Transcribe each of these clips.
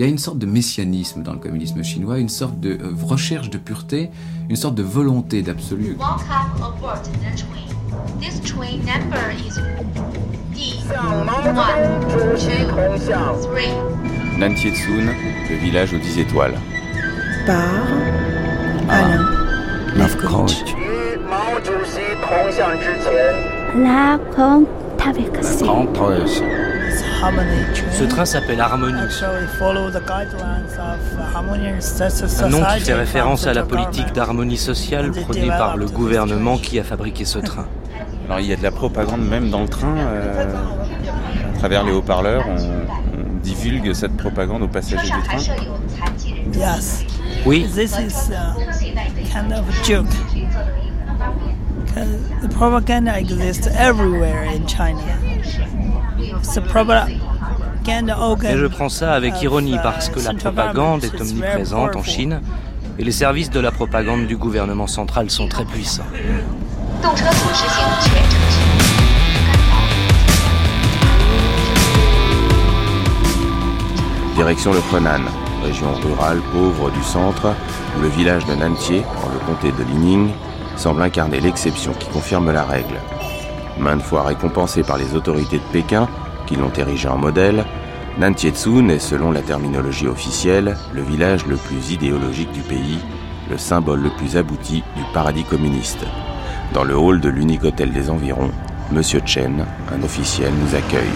Il y a une sorte de messianisme dans le communisme chinois, une sorte de euh, recherche de pureté, une sorte de volonté d'absolu. Nantietsun, le village aux 10 étoiles. Par Alain Lefkovitch. La ce train s'appelle Harmonie. Un nom qui fait référence à la politique d'harmonie sociale prônée par le gouvernement qui a fabriqué ce train. Alors il y a de la propagande même dans le train. Euh, à travers les haut-parleurs, on, divulgue cette propagande aux passagers du train. Oui. This is kind of a joke. The propaganda exists everywhere in China. Et je prends ça avec ironie parce que la propagande est omniprésente en Chine et les services de la propagande du gouvernement central sont très puissants. Direction le Henan, région rurale pauvre du centre, où le village de Nantier, dans le comté de Lining, semble incarner l'exception qui confirme la règle. Maintes fois récompensé par les autorités de Pékin, qui l'ont érigé en modèle, Nantietsun est, selon la terminologie officielle, le village le plus idéologique du pays, le symbole le plus abouti du paradis communiste. Dans le hall de l'unique hôtel des environs, Monsieur Chen, un officiel, nous accueille.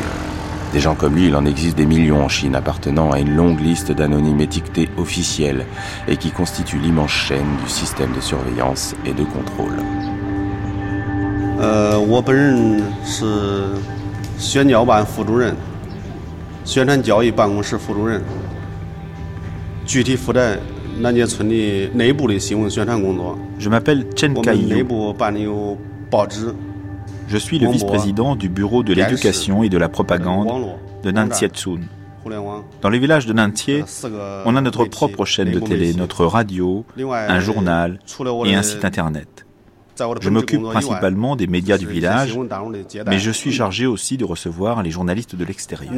Des gens comme lui, il en existe des millions en Chine appartenant à une longue liste d'anonymes étiquetés officiels et qui constituent l'immense chaîne du système de surveillance et de contrôle. Euh, je m'appelle Chen. Je suis le vice-président du bureau de l'éducation et de la propagande de Nantietsun. Dans le village de Nantie, on a notre propre chaîne de télé, notre radio, un journal et un site internet. Je m'occupe principalement des médias du village, mais je suis chargé aussi de recevoir les journalistes de l'extérieur.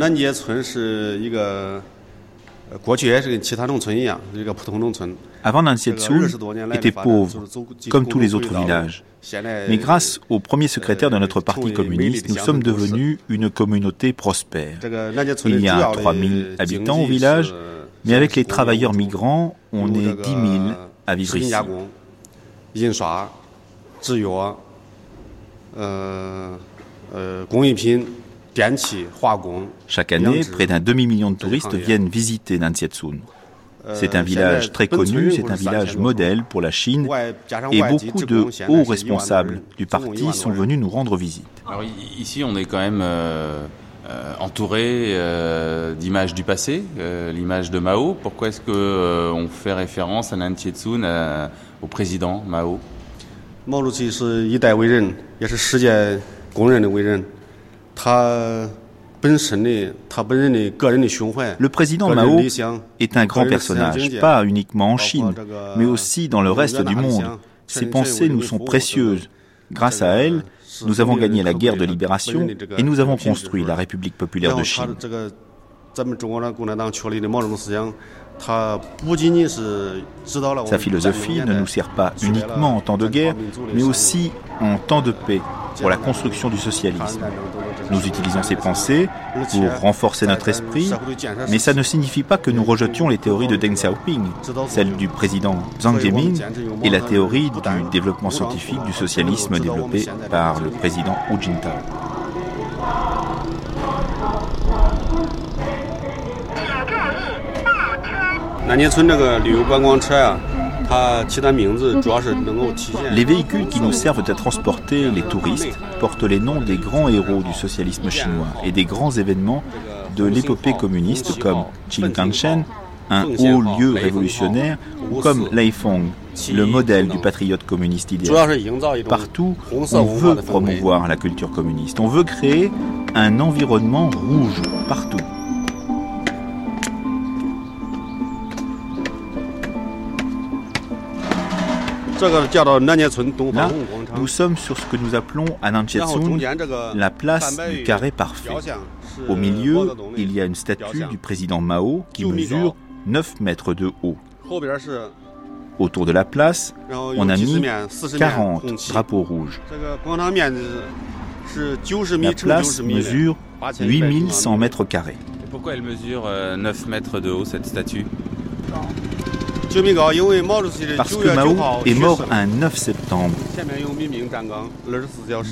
Avant Nansietsun était pauvre, comme tous les autres villages. Mais grâce au premier secrétaire de notre parti communiste, nous sommes devenus une communauté prospère. Il y a 3000 habitants au village, mais avec les travailleurs migrants, on est 10 000 à vivre ici. Chaque année, près d'un demi-million de touristes viennent visiter Nansietsun. C'est un village très connu, c'est un village modèle pour la Chine et beaucoup de hauts responsables du parti sont venus nous rendre visite. Alors ici, on est quand même euh, euh, entouré euh, d'images du passé, l'image de Mao. Pourquoi est-ce qu'on fait référence à Nansietsun, au président Mao? Le président Mao est un grand personnage, pas uniquement en Chine, mais aussi dans le reste du monde. Ses pensées nous sont précieuses. Grâce à elles, nous avons gagné la guerre de libération et nous avons construit la République populaire de Chine. Sa philosophie ne nous sert pas uniquement en temps de guerre, mais aussi en temps de paix, pour la construction du socialisme. Nous utilisons ces pensées pour renforcer notre esprit, mais ça ne signifie pas que nous rejetions les théories de Deng Xiaoping, celle du président Zhang Zemin et la théorie du développement scientifique du socialisme développée par le président Hu Jintao. Les véhicules qui nous servent à transporter les touristes portent les noms des grands héros du socialisme chinois et des grands événements de l'épopée communiste comme Qin Kangshen, un haut lieu révolutionnaire, ou comme Leifeng, le modèle du patriote communiste idéal. Partout, on veut promouvoir la culture communiste. On veut créer un environnement rouge partout. Là, nous sommes sur ce que nous appelons à Nanchetsung la place du carré parfait. Au milieu, il y a une statue du président Mao qui mesure 9 mètres de haut. Autour de la place, on a mis 40 drapeaux rouges. La place mesure 8100 mètres carrés. Pourquoi elle mesure 9 euh, mètres de haut, cette statue? Parce que Mao est mort un 9 septembre.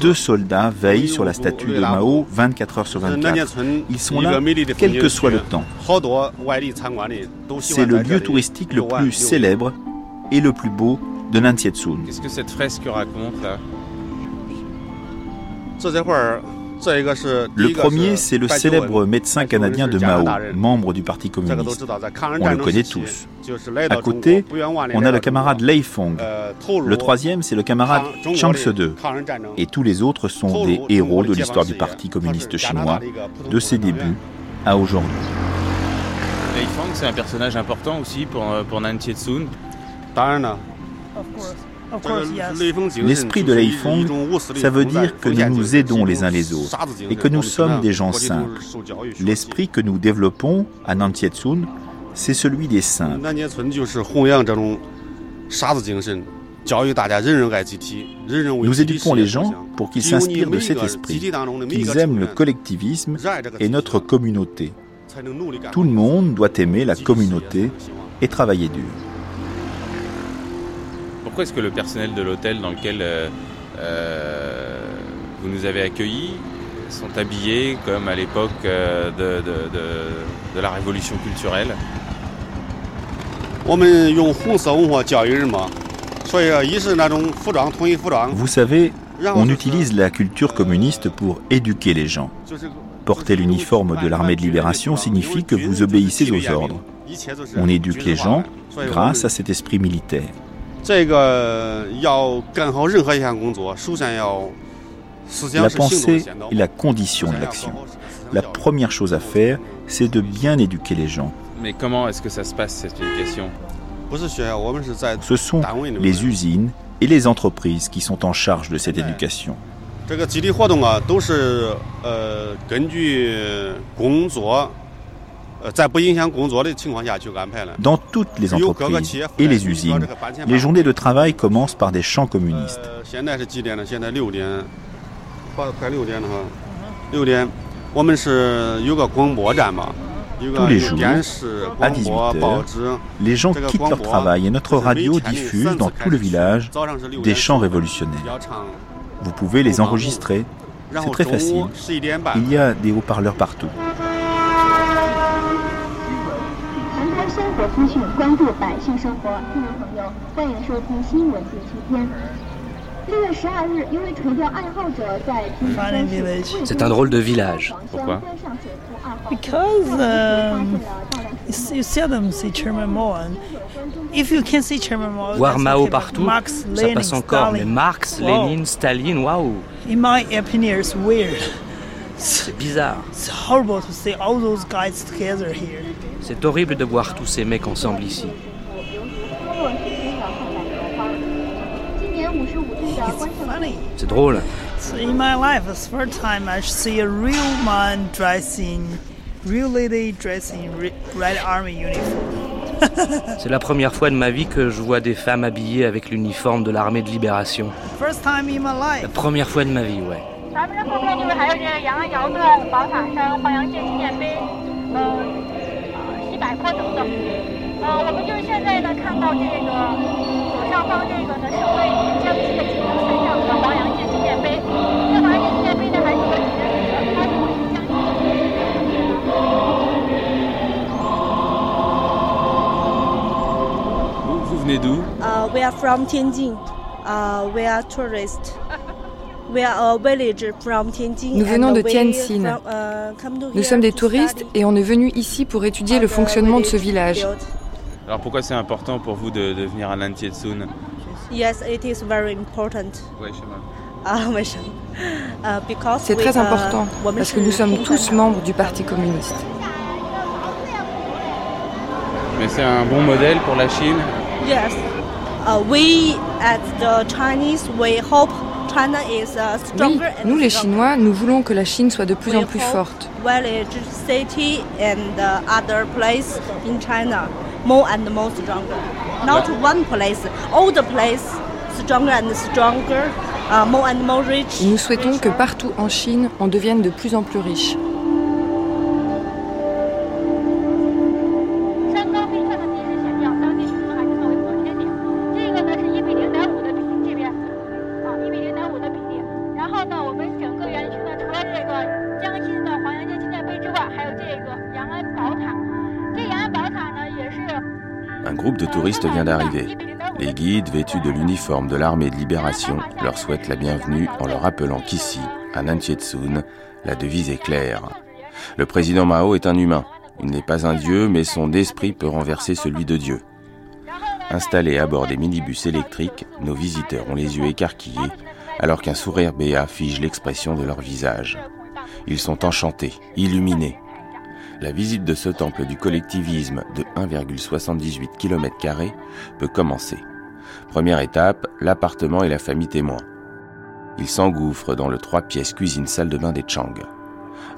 Deux soldats veillent sur la statue de Mao 24 heures sur 24. Ils sont là quel que soit le temps. C'est le lieu touristique le plus célèbre et le plus beau de Nantietsun. Qu'est-ce que cette fresque raconte là? Le premier, c'est le célèbre médecin canadien de Mao, membre du Parti communiste. On le connaît tous. À côté, on a le camarade Lei Fong. Le troisième, c'est le camarade Chang Se-de. Et tous les autres sont des héros de l'histoire du Parti communiste chinois, de ses débuts à aujourd'hui. Lei Fong, c'est un personnage important aussi pour, euh, pour Nan Tietsun. L'esprit de Leifong, ça veut dire que nous nous aidons les uns les autres et que nous sommes des gens simples. L'esprit que nous développons à Nantietsun, c'est celui des simples. Nous éduquons les gens pour qu'ils s'inspirent de cet esprit, qu'ils aiment le collectivisme et notre communauté. Tout le monde doit aimer la communauté et travailler dur pourquoi est-ce que le personnel de l'hôtel dans lequel euh, euh, vous nous avez accueillis sont habillés comme à l'époque euh, de, la révolution culturelle? Vous savez, on utilise la culture communiste pour éduquer les gens. Porter l'uniforme de l'armée de libération signifie que vous obéissez aux ordres. On éduque les gens grâce à cet esprit militaire. La pensée est la condition de l'action. La première chose à faire, c'est de bien éduquer les gens. Mais comment est-ce que ça se passe cette éducation Ce sont les usines et les entreprises qui sont en charge de cette éducation. Dans toutes les entreprises et les usines, les journées de travail commencent par des chants communistes. Tous les jours, à 18h, les gens quittent leur travail et notre radio diffuse dans tout le village des chants révolutionnaires. Vous pouvez les enregistrer. C'est très facile. Il y a des haut-parleurs partout. C'est un drôle de village. Pourquoi Because um, you seldom see Chairman Mao. If you can see Chairman Mao, Voir Mao partout, ça passe encore. Mais Marx, Lénine, Staline, waouh. In my opinion, it's weird. C'est bizarre. It's horrible to see all those guys together here. C'est horrible de voir tous ces mecs ensemble ici. C'est drôle. in my life, it's the first time I see a real man dressing, real lady dressing red army uniform. C'est la première fois de ma vie 咱们这后面就是还有这个安窑洞宝塔山、花阳界纪念碑，嗯、呃，西柏坡等等。呃，我们就是现在呢看到这个左上方这个呢是位于江西的金龙山上的黄阳界纪念碑。这黄阳界纪念碑呢还是个纪念碑，它是位于江西的。Vous venez d'où? Uh, we are from Tianjin. Uh, we are tourists. Nous venons de Tianjin. Uh, Nous sommes des touristes et on est venu ici pour étudier le fonctionnement de ce village. Alors pourquoi c'est important pour vous de, de venir à Nantietsun Yes, it is very important. Ah, uh, c'est très important parce que nous sommes tous membres du Parti communiste. Mais c'est un bon modèle pour la Chine Yes. Uh, we, at the Chinese, we hope Oui, nous les Chinois, nous voulons que la Chine soit de plus en plus forte. Nous souhaitons que partout en Chine, on devienne de plus en plus riche. Touristes vient d'arriver. Les guides, vêtus de l'uniforme de l'armée de libération, leur souhaitent la bienvenue en leur rappelant qu'ici, à Nantietsun, la devise est claire. Le président Mao est un humain. Il n'est pas un dieu, mais son esprit peut renverser celui de Dieu. Installés à bord des minibus électriques, nos visiteurs ont les yeux écarquillés, alors qu'un sourire béat fige l'expression de leur visage. Ils sont enchantés, illuminés. La visite de ce temple du collectivisme de 1,78 km peut commencer. Première étape, l'appartement et la famille témoin. Ils s'engouffrent dans le trois pièces cuisine-salle de bain des Chang.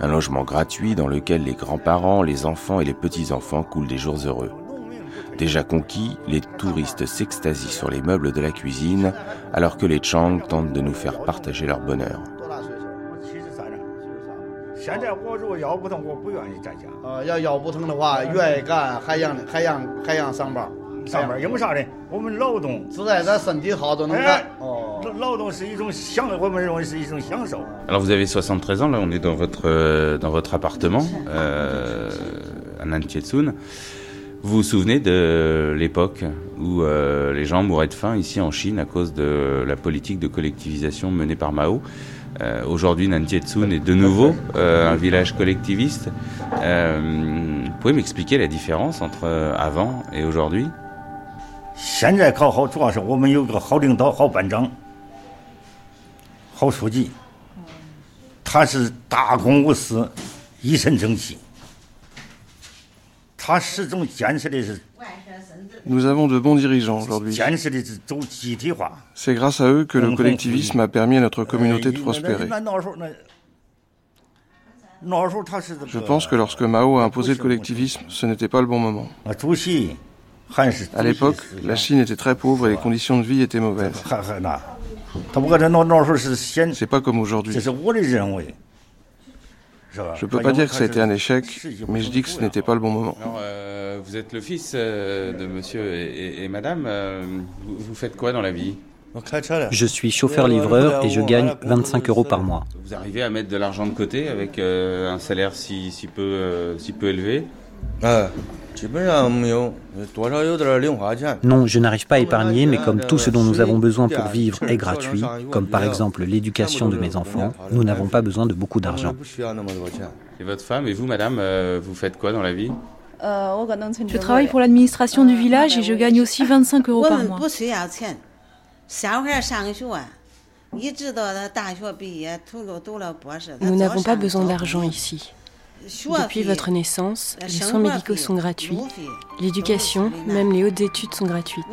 Un logement gratuit dans lequel les grands-parents, les enfants et les petits-enfants coulent des jours heureux. Déjà conquis, les touristes s'extasient sur les meubles de la cuisine alors que les Chang tentent de nous faire partager leur bonheur. Alors vous avez 73 ans, là on est dans votre, dans votre appartement euh, à Nantietsun. Vous vous souvenez de l'époque où euh, les gens mouraient de faim ici en Chine à cause de la politique de collectivisation menée par Mao? Euh, Aujourd'hui, Nantietsun est de nouveau euh, un village collectiviste. vous pouvez m'expliquer la différence entre avant et aujourd'hui? Nous avons de bons dirigeants aujourd'hui. C'est grâce à eux que le collectivisme a permis à notre communauté de prospérer. Je pense que lorsque Mao a imposé le collectivisme, ce n'était pas le bon moment. À l'époque, la Chine était très pauvre et les conditions de vie étaient mauvaises. C'est pas comme aujourd'hui. Je ne peux pas dire que ça a été un échec, mais je dis que ce n'était pas le bon moment. Euh, vous êtes le fils euh, de monsieur et, madame. Euh, vous, faites quoi dans la vie? Je suis chauffeur-livreur et je gagne 25 euros par mois. Vous arrivez à mettre de l'argent de côté avec un salaire si, si, peu, si peu élevé? Ah. Non, je n'arrive pas à épargner, mais comme tout ce dont nous avons besoin pour vivre est gratuit, comme par exemple l'éducation de mes enfants, nous n'avons pas besoin de beaucoup d'argent. Et votre femme et vous, madame, euh, vous faites quoi dans la vie? Je travaille pour l'administration du village et je gagne aussi 25 euros par mois. Nous n'avons pas besoin d'argent ici. Depuis votre naissance, les soins médicaux sont gratuits. L'éducation, même les hautes études sont gratuites.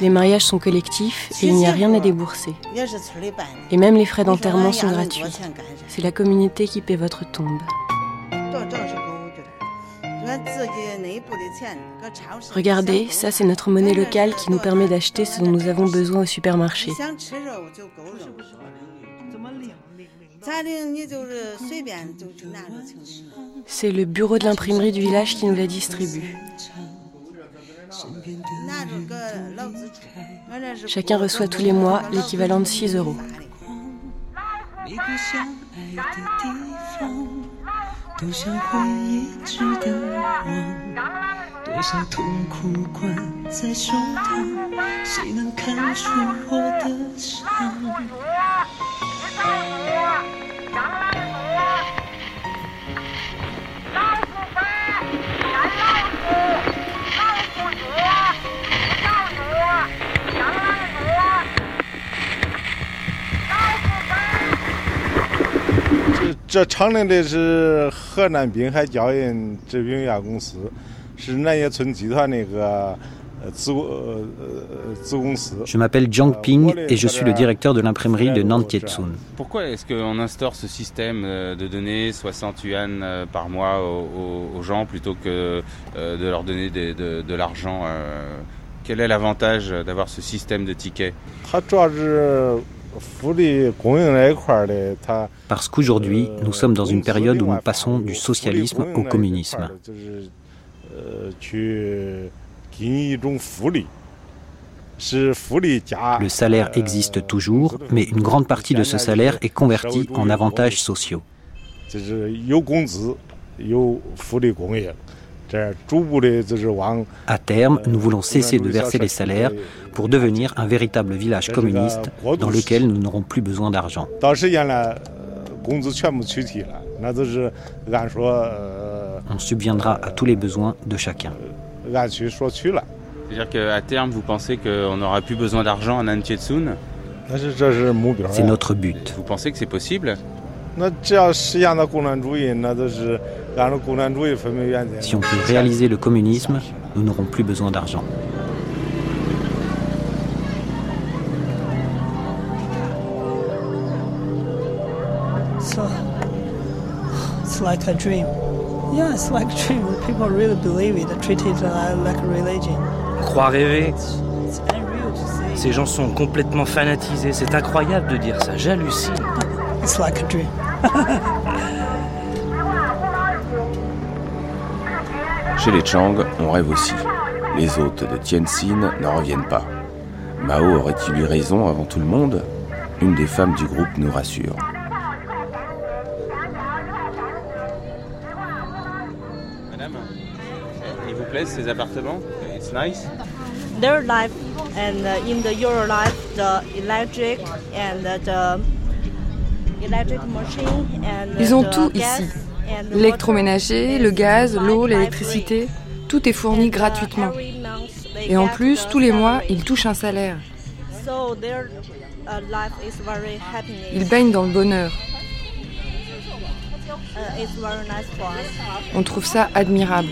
Les mariages sont collectifs et il n'y a rien à débourser. Et même les frais d'enterrement sont gratuits. C'est la communauté qui paie votre tombe. Regardez, ça c'est notre monnaie locale qui nous permet d'acheter ce dont nous avons besoin au supermarché. C'est le bureau de l'imprimerie du village qui nous la distribue. Chacun reçoit tous les mois l'équivalent de 6 euros. 多少回忆值得忘，多少痛苦关在胸膛，谁能看出我的伤？这厂里的是河南滨海胶印制品有限公司，是南野村集团那个。Je m'appelle Jiang Ping et je suis le directeur de l'imprimerie de Nantietsun. Pourquoi est-ce qu'on instaure ce système euh, de donner 60 yuan euh, par mois aux, gens plutôt que euh, de leur donner de, l'argent Quel est l'avantage d'avoir ce système de tickets Parce qu'aujourd'hui, nous sommes dans une période où nous passons du socialisme au communisme. Le salaire existe toujours, mais une grande partie de ce salaire est converti en avantages sociaux. À terme, nous voulons cesser de verser les salaires pour devenir un véritable village communiste dans lequel nous n'aurons plus besoin d'argent. On subviendra à tous les besoins de chacun. C'est-à-dire qu'à terme, vous pensez qu'on n'aura plus besoin d'argent en Antjetsun C'est notre but. Vous pensez que c'est possible? Si on peut réaliser le communisme, nous n'aurons plus besoin d'argent. it's like a dream. Yeah, it's like a dream. People really believe it, treat it like a religion. Croire rêver. Ces gens sont complètement fanatisés. C'est incroyable de dire ça. J'hallucine. It's like a dream. Chez les Chang, on rêve aussi. Les hôtes de Tianxin n'en reviennent pas. Mao aurait-il eu raison avant tout le monde Une des femmes du groupe nous rassure. Madame, il vous plaît ces appartements? It's nice their life and uh, in the Euro life, the electric and the machine and Ils ont tout ici. L'électroménager, le gaz, l'eau, l'électricité, tout est fourni gratuitement. Et en plus, tous les mois, ils touchent un salaire. Ils baignent dans le bonheur. On trouve ça admirable.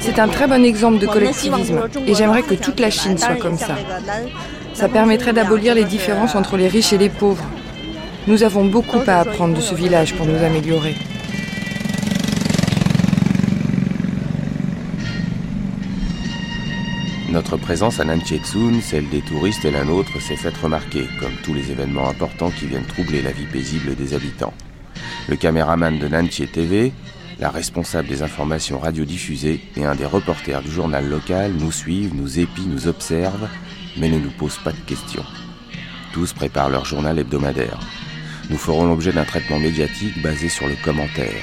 C'est un très bon exemple de collectivisme et j'aimerais que toute la Chine soit comme ça. Ça permettrait d'abolir les différences entre les riches et les pauvres. Nous avons beaucoup à apprendre de ce village pour nous améliorer. Notre présence à Nanchezun, celle des touristes et la nôtre, s'est faite remarquer, comme tous les événements importants qui viennent troubler la vie paisible des habitants. Le caméraman de Nanché TV, la responsable des informations radiodiffusées et un des reporters du journal local nous suivent, nous épient, nous observent, mais ne nous posent pas de questions. Tous préparent leur journal hebdomadaire. Nous ferons l'objet d'un traitement médiatique basé sur le commentaire.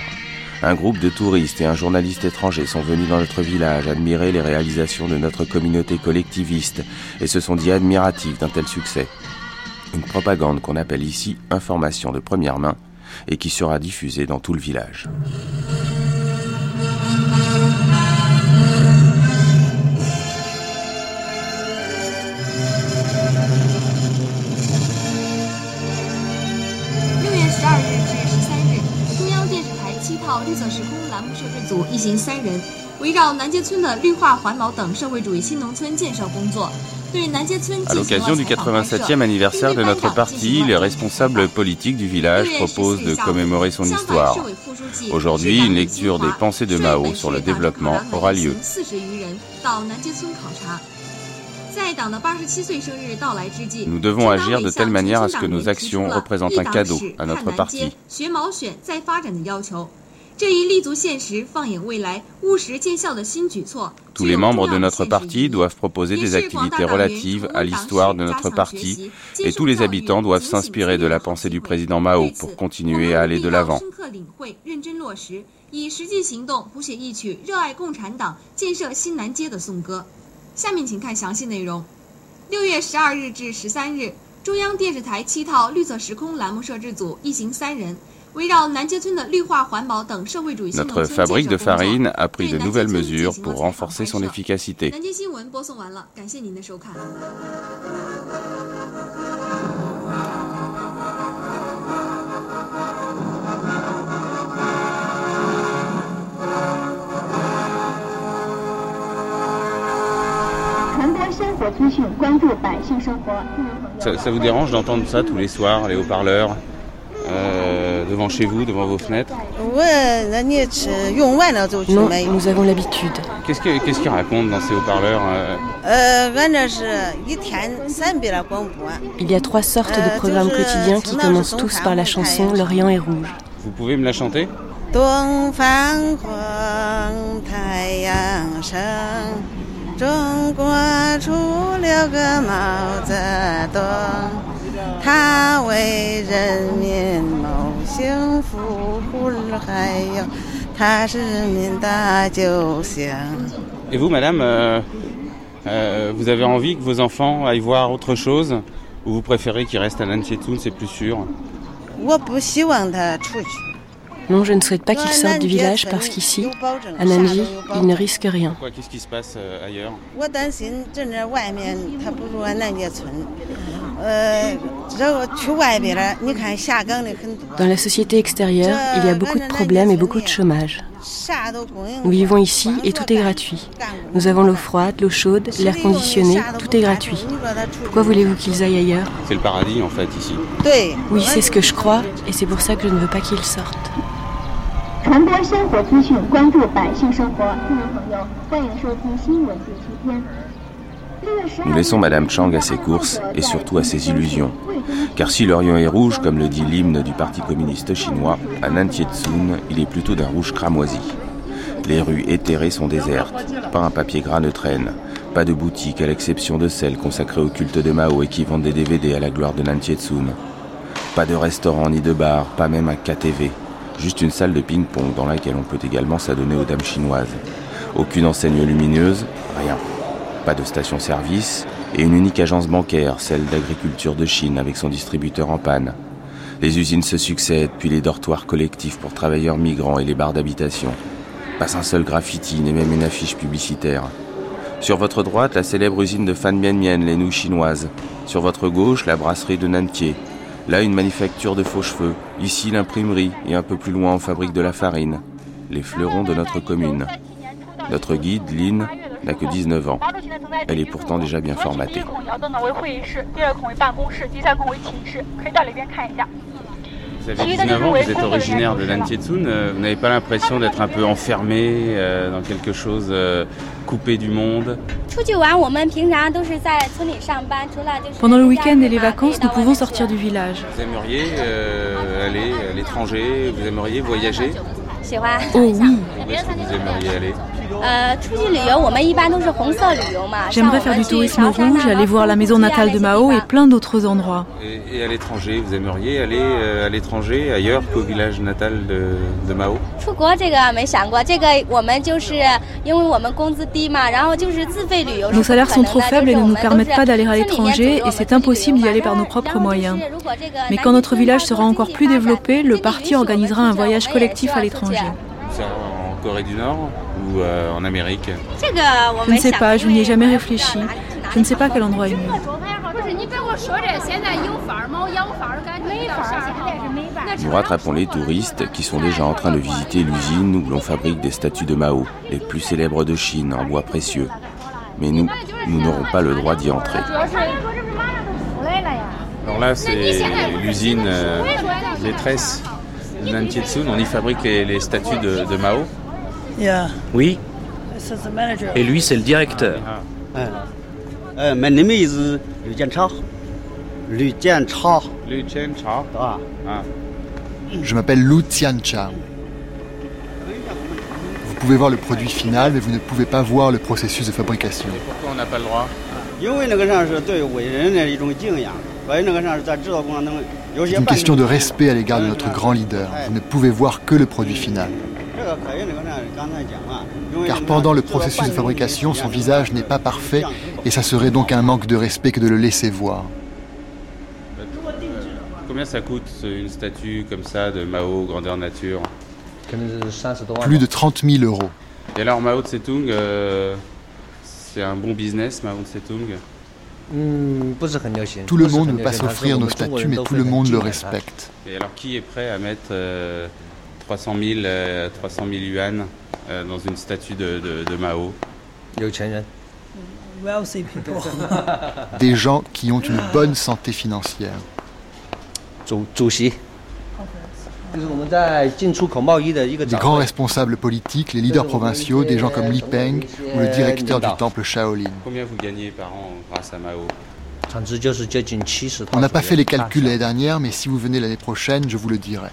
Un groupe de touristes et un journaliste étranger sont venus dans notre village admirer les réalisations de notre communauté collectiviste et se sont dit admiratifs d'un tel succès. Une propagande qu'on appelle ici information de première main et qui sera diffusée dans tout le village. À l'occasion du 87e anniversaire de notre parti, les responsables politiques du village proposent de commémorer son histoire. Aujourd'hui, une lecture des pensées de Mao sur le développement aura lieu. Nous devons agir de telle manière à ce que nos actions représentent un cadeau à notre parti. Tous les membres de notre parti doivent proposer des activités relatives à l'histoire de notre parti et tous les habitants doivent s'inspirer de la pensée du président Mao pour continuer à aller de l'avant. Notre fabrique de farine a pris de nouvelles mesures pour renforcer son efficacité. Ça, vous dérange d'entendre ça tous les soirs, les haut-parleurs? Euh, devant chez vous, devant vos fenêtres Non, nous avons l'habitude. Qu'est-ce qu'ils racontent dans ces haut-parleurs euh Il y a trois sortes de programmes quotidiens qui commencent tous par la chanson L'Orient est rouge. Vous pouvez me la chanter? Et vous, madame, euh, euh, vous avez envie que vos enfants aillent voir autre chose ou vous préférez qu'ils restent à Nantietoun, c'est plus sûr? Non, je ne souhaite pas qu'il sorte du village parce qu'ici, à Nanji, il ne risque rien. Qu'est-ce qui se passe euh, ailleurs Dans la société extérieure, il y a beaucoup de problèmes et beaucoup de chômage. Nous vivons ici et tout est gratuit. Nous avons l'eau froide, l'eau chaude, l'air conditionné, tout est gratuit. Pourquoi voulez-vous qu'ils aillent ailleurs? C'est le paradis en fait ici. Oui, c'est ce que je crois et c'est pour ça que je ne veux pas qu'ils sortent. Nous laissons Madame Chang à ses courses et surtout à ses illusions. Car si l'Orient est rouge, comme le dit l'hymne du Parti communiste chinois, à Nantietsun, il est plutôt d'un rouge cramoisi. Les rues éthérées sont désertes, pas un papier gras ne traîne, pas de boutique à l'exception de celles consacrées au culte de Mao et qui vendent des DVD à la gloire de Nantietsun. Pas de restaurant ni de bar, pas même un KTV. Juste une salle de ping-pong dans laquelle on peut également s'adonner aux dames chinoises. Aucune enseigne lumineuse, rien. Pas de station-service et une unique agence bancaire, celle d'agriculture de Chine avec son distributeur en panne. Les usines se succèdent, puis les dortoirs collectifs pour travailleurs migrants et les bars d'habitation. Pas un seul graffiti, ni même une affiche publicitaire. Sur votre droite, la célèbre usine de Fan Mian Mian, les nouilles chinoises. Sur votre gauche, la brasserie de Nantier, Là, une manufacture de faux cheveux. Ici, l'imprimerie. Et un peu plus loin, on fabrique de la farine. Les fleurons de notre commune. Notre guide, Lynn, n'a que 19 ans. Elle est pourtant déjà bien formatée. Vous avez 19 ans, vous êtes originaire de Nantietsun. Euh, vous n'avez pas l'impression d'être un peu enfermé euh, dans quelque chose euh, coupé du monde Pendant le week-end et les vacances, nous pouvons sortir du village. Vous aimeriez aller à l'étranger Vous aimeriez voyager? Oh oui Où est-ce que vous aimeriez aller J'aimerais faire du tourisme rouge, aller voir la maison natale de Mao et plein d'autres endroits. Et, à l'étranger, vous aimeriez aller à l'étranger, ailleurs qu'au village natal de, de Mao? Nos salaires sont trop faibles et ne nous permettent pas d'aller à l'étranger et c'est impossible d'y aller par nos propres moyens. Mais quand notre village sera encore plus développé, le parti organisera un voyage collectif à l'étranger. En Corée du Nord ou euh, en Amérique Je ne sais pas, je n'y ai jamais réfléchi. Je ne sais pas quel endroit est mieux. Nous rattrapons les touristes qui sont déjà en train de visiter l'usine où l'on fabrique des statues de Mao, les plus célèbres de Chine en bois précieux. Mais nous, nous n'aurons pas le droit d'y entrer. Alors là, c'est l'usine euh, maîtresse de Nantietsun. On y fabrique les, statues de, de Mao. Oui. Et lui, c'est le directeur. Ah. Mon nom est Liu Jianchao. Liu Jianchao. Liu Jianchao. Ah. Ah. Je m'appelle Lu Tianchao. Vous pouvez voir le produit final, mais vous ne pouvez pas voir le processus de fabrication. Et pourquoi on n'a pas le droit? C'est une question de respect à l'égard de notre grand leader. Vous ne pouvez voir que le produit final. Car pendant le processus de fabrication, son visage n'est pas parfait et ça serait donc un manque de respect que de le laisser voir. Combien ça coûte une statue comme ça de Mao grandeur nature Plus de 30 000 euros. Et alors Mao Tse-tung, euh, c'est un bon business Mao Tse-tung? Tout le monde ne veut pas s'offrir nos statues, mais tout le monde le respecte. Et alors, qui est prêt à mettre 300, 000, 300 000 yuan euh, dans une statue de, de, de Mao? Des gens qui ont une bonne santé financière. Des grands responsables politiques, les leaders provinciaux, des gens comme Li Peng ou le directeur du temple Shaolin. Combien vous gagnez par an grâce à Mao On n'a pas fait les calculs l'année dernière, mais si vous venez l'année prochaine, je vous le dirai.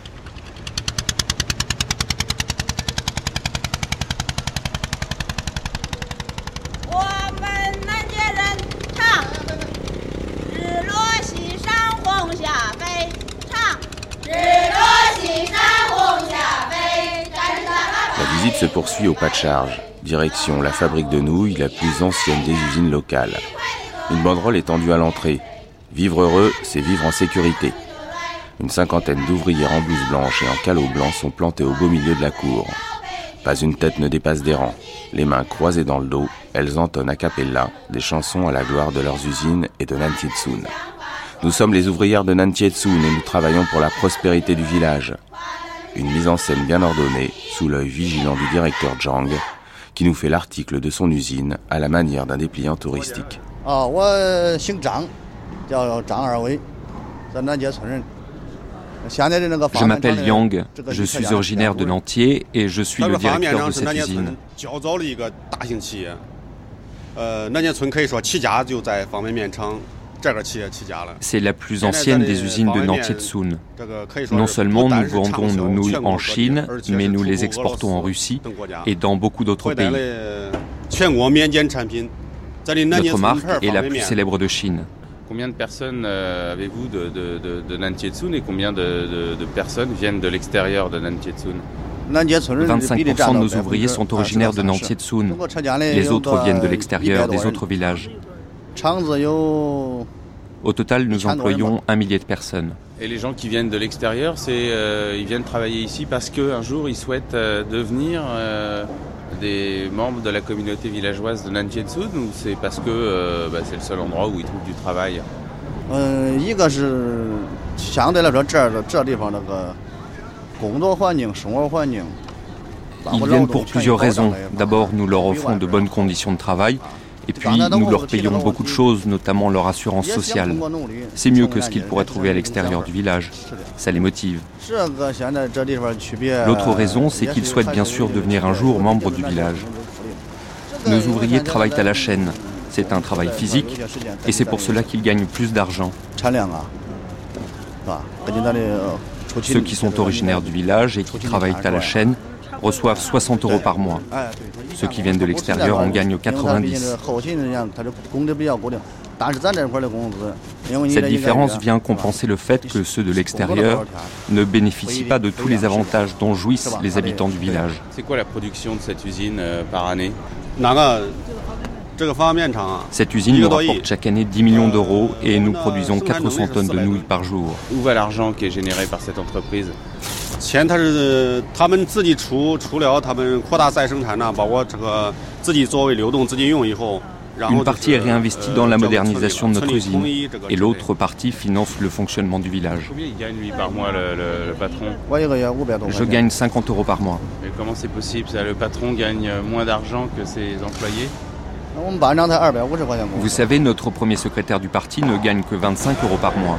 se poursuit au pas de charge, direction la fabrique de nouilles, la plus ancienne des usines locales. Une banderole est tendue à l'entrée. Vivre heureux, c'est vivre en sécurité. Une cinquantaine d'ouvrières en blouse blanche et en calot blanc sont plantés au beau milieu de la cour. Pas une tête ne dépasse des rangs. Les mains croisées dans le dos, elles entonnent a cappella des chansons à la gloire de leurs usines et de Nantietsun. Nous sommes les ouvrières de Nantietsun et nous travaillons pour la prospérité du village. Une mise en scène bien ordonnée, sous l'œil vigilant du directeur Zhang, qui nous fait l'article de son usine à la manière d'un dépliant touristique. Je m'appelle Yang, je suis originaire de Nantier et je suis le directeur de cette usine. C'est la plus ancienne des usines de Nantietsun. Non seulement nous vendons nos nouilles en Chine, mais nous les exportons en Russie et dans beaucoup d'autres pays. Notre marque est la plus célèbre de Chine. Combien de personnes euh, avez-vous de, de, de, et combien de, personnes viennent de l'extérieur de Nantietsun 25% de nos ouvriers sont originaires de Nantietsun. Les autres viennent de l'extérieur, des autres villages. Au total, nous employons un millier de personnes. Et les gens qui viennent de l'extérieur, c'est euh, ils viennent travailler ici parce qu'un jour ils souhaitent euh, devenir euh, des membres de la communauté villageoise de Nanjietsun ou c'est parce que bah, c'est le seul endroit où ils trouvent du travail? Ils viennent pour plusieurs raisons. D'abord, nous leur offrons de bonnes conditions de travail et puis, nous leur payons beaucoup de choses, notamment leur assurance sociale. C'est mieux que ce qu'ils pourraient trouver à l'extérieur du village. Ça les motive. L'autre raison, c'est qu'ils souhaitent bien sûr devenir un jour membres du village. Nos ouvriers travaillent à la chaîne. C'est un travail physique et c'est pour cela qu'ils gagnent plus d'argent. Ceux qui sont originaires du village et qui travaillent à la chaîne reçoivent 60 euros par mois. Ceux qui viennent de l'extérieur en gagnent 90. Cette différence vient compenser le fait que ceux de l'extérieur ne bénéficient pas de tous les avantages dont jouissent les habitants du village. C'est quoi la production de cette usine euh, par année? Cette usine nous rapporte chaque année 10 millions d'euros et nous produisons 400 tonnes de nouilles par jour. Où va l'argent qui est généré par cette entreprise? Une partie est réinvestie dans la modernisation de notre usine et l'autre partie finance le fonctionnement du village. Combien il gagne lui par mois le, patron? Je gagne 50 euros par mois. Mais comment c'est possible? Ça Le patron gagne moins d'argent que ses employés? Vous savez, notre premier secrétaire du parti ne gagne que 25 euros par mois.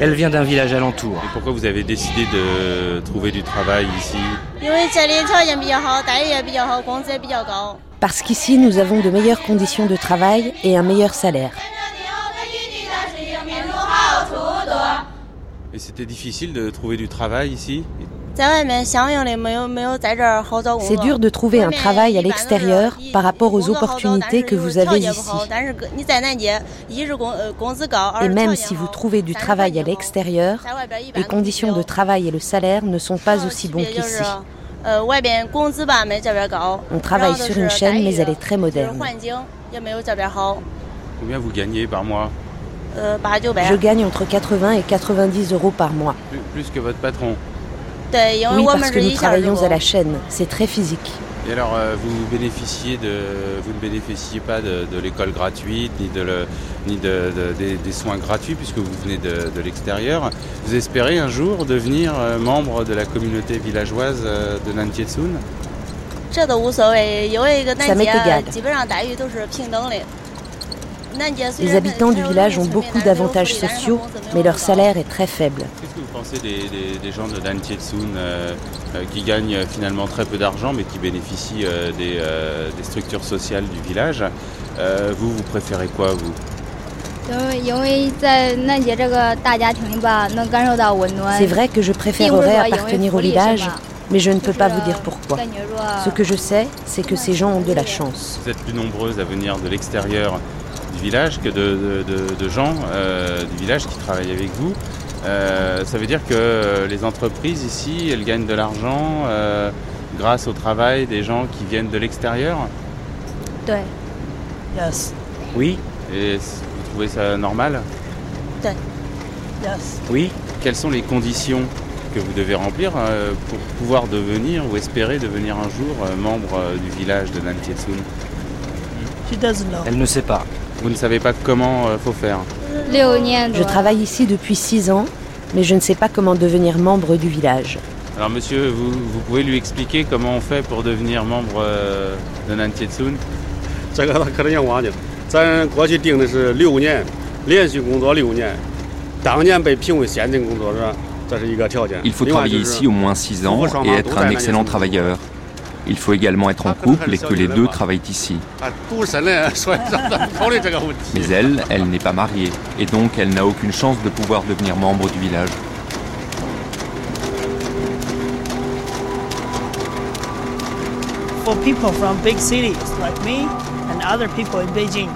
Elle vient d'un village alentour. Et pourquoi vous avez décidé de trouver du travail ici? Parce qu'ici, nous avons de meilleures conditions de travail et un meilleur salaire. Et c'était difficile de trouver du travail ici? C'est dur de trouver un travail à l'extérieur par rapport aux opportunités que vous avez ici. Et même si vous trouvez du travail à l'extérieur, les conditions de travail et le salaire ne sont pas aussi bons qu'ici. On travaille sur une chaîne, mais elle est très moderne. Combien vous gagnez par mois Je gagne entre 80 et 90 euros par mois. plus que votre patron oui, parce que nous travaillons à la chaîne. C'est très physique. Et alors, euh, vous bénéficiez de, vous ne bénéficiez pas de, l'école gratuite ni de, le, ni de, des, soins gratuits puisque vous venez de, l'extérieur. Vous espérez un jour devenir euh, membre de la communauté villageoise euh, de Nantietsun Ça m'est égal. Les habitants du village ont beaucoup d'avantages sociaux, mais leur salaire est très faible. Qu'est-ce que vous pensez des, gens de Dan euh, euh, qui gagnent finalement très peu d'argent, mais qui bénéficient euh, des, structures sociales du village Vous, vous préférez quoi, vous? C'est vrai que je préférerais appartenir au village, mais je ne peux pas vous dire pourquoi. Ce que je sais, c'est que ces gens ont de la chance. Vous êtes plus nombreuses à venir de l'extérieur village que de, gens euh, du village qui travaillent avec vous. Euh, ça veut dire que les entreprises ici, elles gagnent de l'argent euh, grâce au travail des gens qui viennent de l'extérieur Yes. Oui. Et vous trouvez ça normal? Yes. Oui. Quelles sont les conditions que vous devez remplir pour pouvoir devenir ou espérer devenir un jour membre du village de Nantietsun Elle ne sait pas. Vous ne savez pas comment euh, faut faire Je travaille ici depuis six ans, mais je ne sais pas comment devenir membre du village. Alors monsieur, vous, pouvez lui expliquer comment on fait pour devenir membre euh, de Nantietsun Il faut travailler ici au moins six ans et être un excellent travailleur. Il faut également être en couple et que les deux travaillent ici. Mais elle, elle n'est pas mariée et donc elle n'a aucune chance de pouvoir devenir membre du village.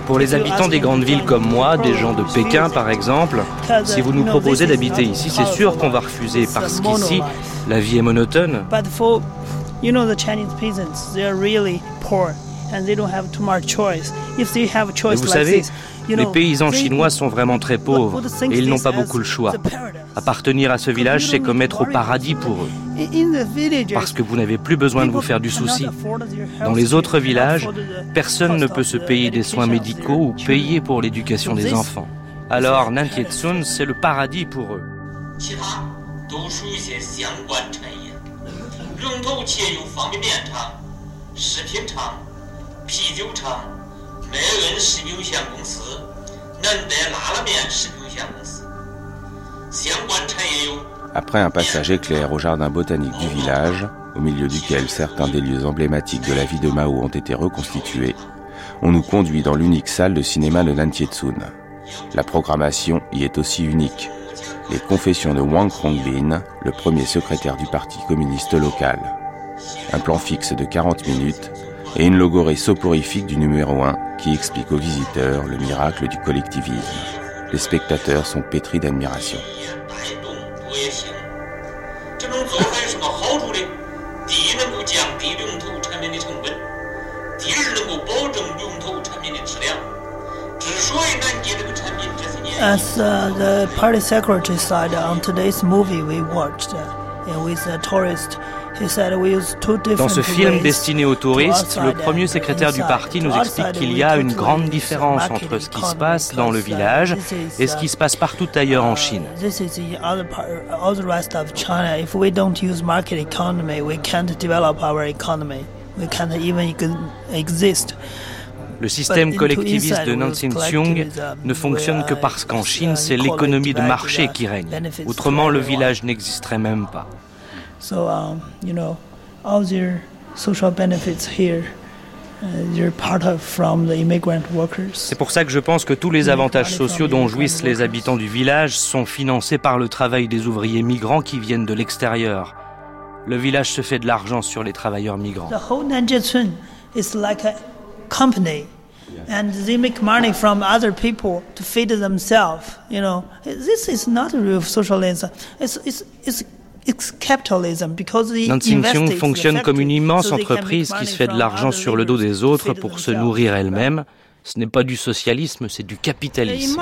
Pour les habitants des grandes villes comme moi, des gens de Pékin par exemple, si vous nous proposez d'habiter ici, c'est sûr qu'on va refuser parce qu'ici, la vie est monotone. You know the Chinese peasants, they are really poor and they don't have too much choice. If they have a choice vous savez, les paysans chinois sont vraiment très pauvres et ils n'ont pas beaucoup le choix. Appartenir à ce village, c'est comme être au paradis pour eux. Parce que vous n'avez plus besoin de vous faire du souci. Dans les autres villages, personne ne peut se payer des soins médicaux ou payer pour l'éducation des enfants. Alors Nantietsun, c'est le paradis pour eux. Après un passage éclair au jardin botanique du village, au milieu duquel certains des lieux emblématiques de la vie de Mao ont été reconstitués, on nous conduit dans l'unique salle de cinéma de Nantietsun. La programmation y est aussi unique les confessions de Wang Rongbin, le premier secrétaire du Parti communiste local. Un plan fixe de 40 minutes et une logorée soporifique du numéro 1 qui explique aux visiteurs le miracle du collectivisme. Les spectateurs sont pétris d'admiration. As uh, the party secretary said on today's movie we watched uh, with a tourist, Dans ce film destiné aux touristes, le premier secrétaire du parti nous explique qu'il y a une grande différence entre ce qui se passe dans le village et ce qui se passe partout ailleurs en Chine. Le système collectiviste de Nancy Chung ne fonctionne que parce qu'en Chine, c'est l'économie de marché qui règne. Autrement, le village n'existerait même pas. So, um, you know, all their social benefits here C'est pour ça que je pense que tous les avantages sociaux dont jouissent les habitants du village sont financés par le travail des ouvriers migrants qui viennent de l'extérieur. Le village se fait de l'argent sur les travailleurs migrants. And they make money from other people to feed themselves. You know, this is not real socialism. It's it's it's Nansing fonctionne comme une immense entreprise qui se fait de l'argent sur le dos des autres pour se nourrir elle-même. Ce n'est pas du socialisme, c'est du capitalisme.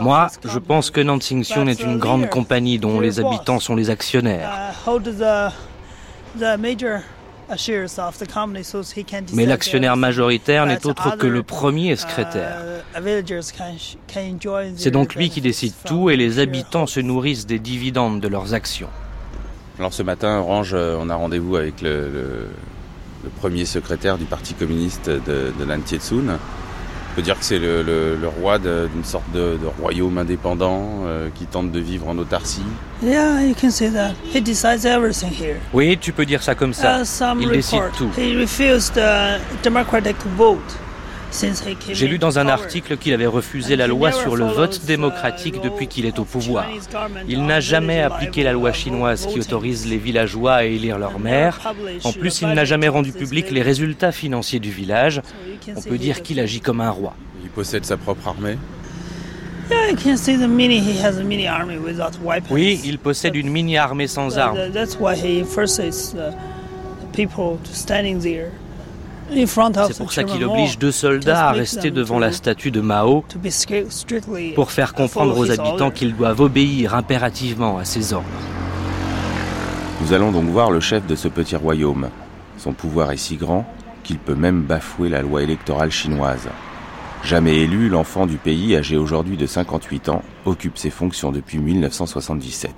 Moi, je pense que Nansingxion est une grande compagnie dont les habitants sont les actionnaires. Uh, mais l'actionnaire majoritaire n'est autre que le premier secrétaire. Uh, C'est donc lui qui décide tout et les habitants se nourrissent des dividendes de leurs actions. Alors ce matin, Orange, euh, on a rendez-vous avec le, premier secrétaire du Parti communiste de, de peut dire que c'est le, roi d'une sorte de, royaume indépendant euh, qui tente de vivre en autarcie. Oui, tu peux dire ça comme ça. Il décide tout. J'ai lu dans un article qu'il avait refusé la loi sur le vote démocratique depuis qu'il est au pouvoir. Il n'a jamais appliqué la loi chinoise qui autorise les villageois à élire leur maire. En plus, il n'a jamais rendu public les résultats financiers du village. On peut dire qu'il agit comme un roi. Il possède sa propre armée oui, il possède une mini-armée sans armes. C'est pour ça qu'il oblige deux soldats à rester devant la statue de Mao pour faire comprendre aux habitants qu'ils doivent obéir impérativement à ses ordres. Nous allons donc voir le chef de ce petit royaume. Son pouvoir est si grand qu'il peut même bafouer la loi électorale chinoise. Jamais élu, l'enfant du pays, âgé aujourd'hui de 58 ans, occupe ses fonctions depuis 1977.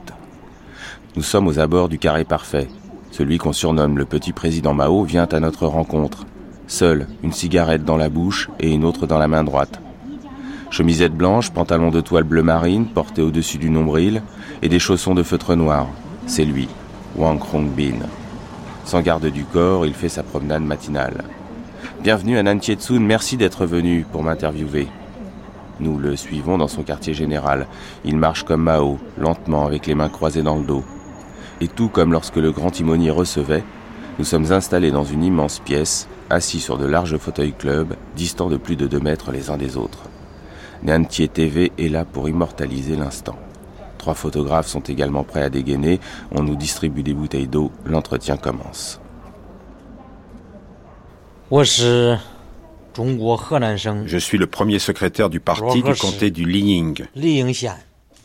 Nous sommes aux abords du carré parfait. Celui qu'on surnomme le petit président Mao vient à notre rencontre seul, une cigarette dans la bouche et une autre dans la main droite. Chemisette blanche, pantalon de toile bleu marine porté au-dessus du nombril et des chaussons de feutre noir. C'est lui, Wang Hongbin. Sans garde du corps, il fait sa promenade matinale. Bienvenue à Nantietsun, merci d'être venu pour m'interviewer. Nous le suivons dans son quartier général. Il marche comme Mao, lentement, avec les mains croisées dans le dos. Et tout comme lorsque le grand timonier recevait, nous sommes installés dans une immense pièce, assis sur de larges fauteuils club, distants de plus de deux mètres les uns des autres. Nantier TV est là pour immortaliser l'instant. Trois photographes sont également prêts à dégainer, on nous distribue des bouteilles d'eau, l'entretien commence. Je suis le premier secrétaire du parti du comté du Liying,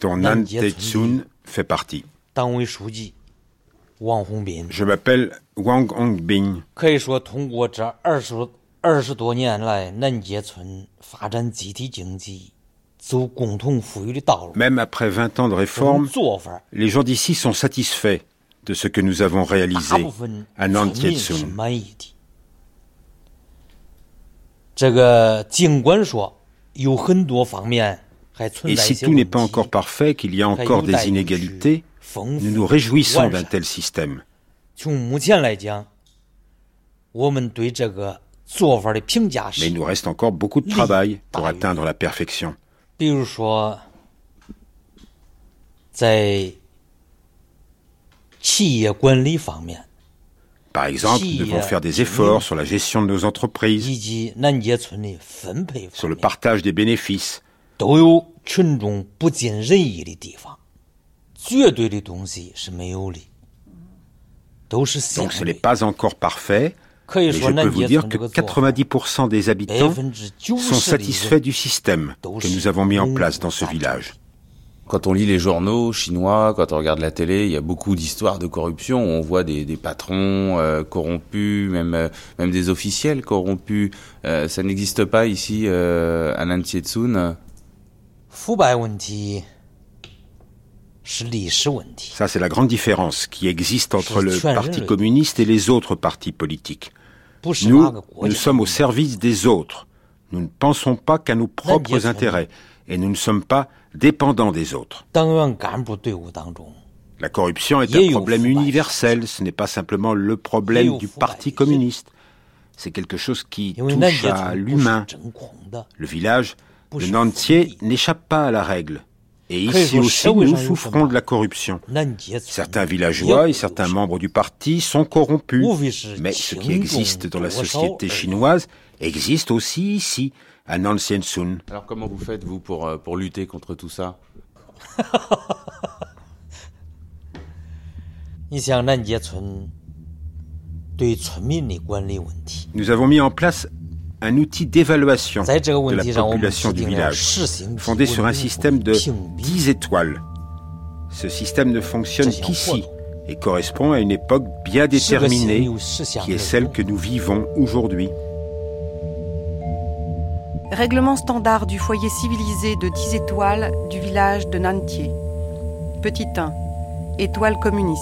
dont Nan Tsun fait partie. Je m'appelle Wang Hongbin. Même après 20 ans de réforme, les gens d'ici sont satisfaits de ce que nous avons réalisé à Nantietsun. Et si tout n'est pas encore parfait, qu'il y a encore des inégalités, nous nous réjouissons d'un tel système. Mais il nous reste encore beaucoup de travail pour atteindre la perfection. Par exemple, nous devons faire des efforts sur la gestion de nos entreprises, sur le partage des bénéfices. Donc ce n'est pas encore parfait, mais je peux vous dire que 90% des habitants sont satisfaits du système que nous avons mis en place dans ce village. Quand on lit les journaux chinois, quand on regarde la télé, il y a beaucoup d'histoires de corruption. On voit des, patrons euh, corrompus, même euh, même des officiels corrompus. Euh, ça n'existe pas ici à Nantietsun. Ça, c'est la grande différence qui existe entre le Parti communiste et les autres partis politiques. Nous, nous sommes au service des autres. Nous ne pensons pas qu'à nos propres intérêts et nous ne sommes pas dépendants des autres. La corruption est un problème universel, ce n'est pas simplement le problème du Parti communiste. C'est quelque chose qui touche à l'humain. Le village de Nantier n'échappe pas à la règle. Et ici aussi, nous souffrons de la corruption. Certains villageois et certains membres du parti sont corrompus. Mais ce qui existe dans la société chinoise existe aussi ici, à Nantian Sun. Alors comment vous faites, vous, pour, euh, pour lutter contre tout ça? Nous avons mis en place un outil d'évaluation de la population du village, fondé sur un système de 10 étoiles. Ce système ne fonctionne qu'ici et correspond à une époque bien déterminée, qui est celle que nous vivons aujourd'hui. Règlement standard du foyer civilisé de 10 étoiles du village de Nantier. Petit 1. Étoile communiste.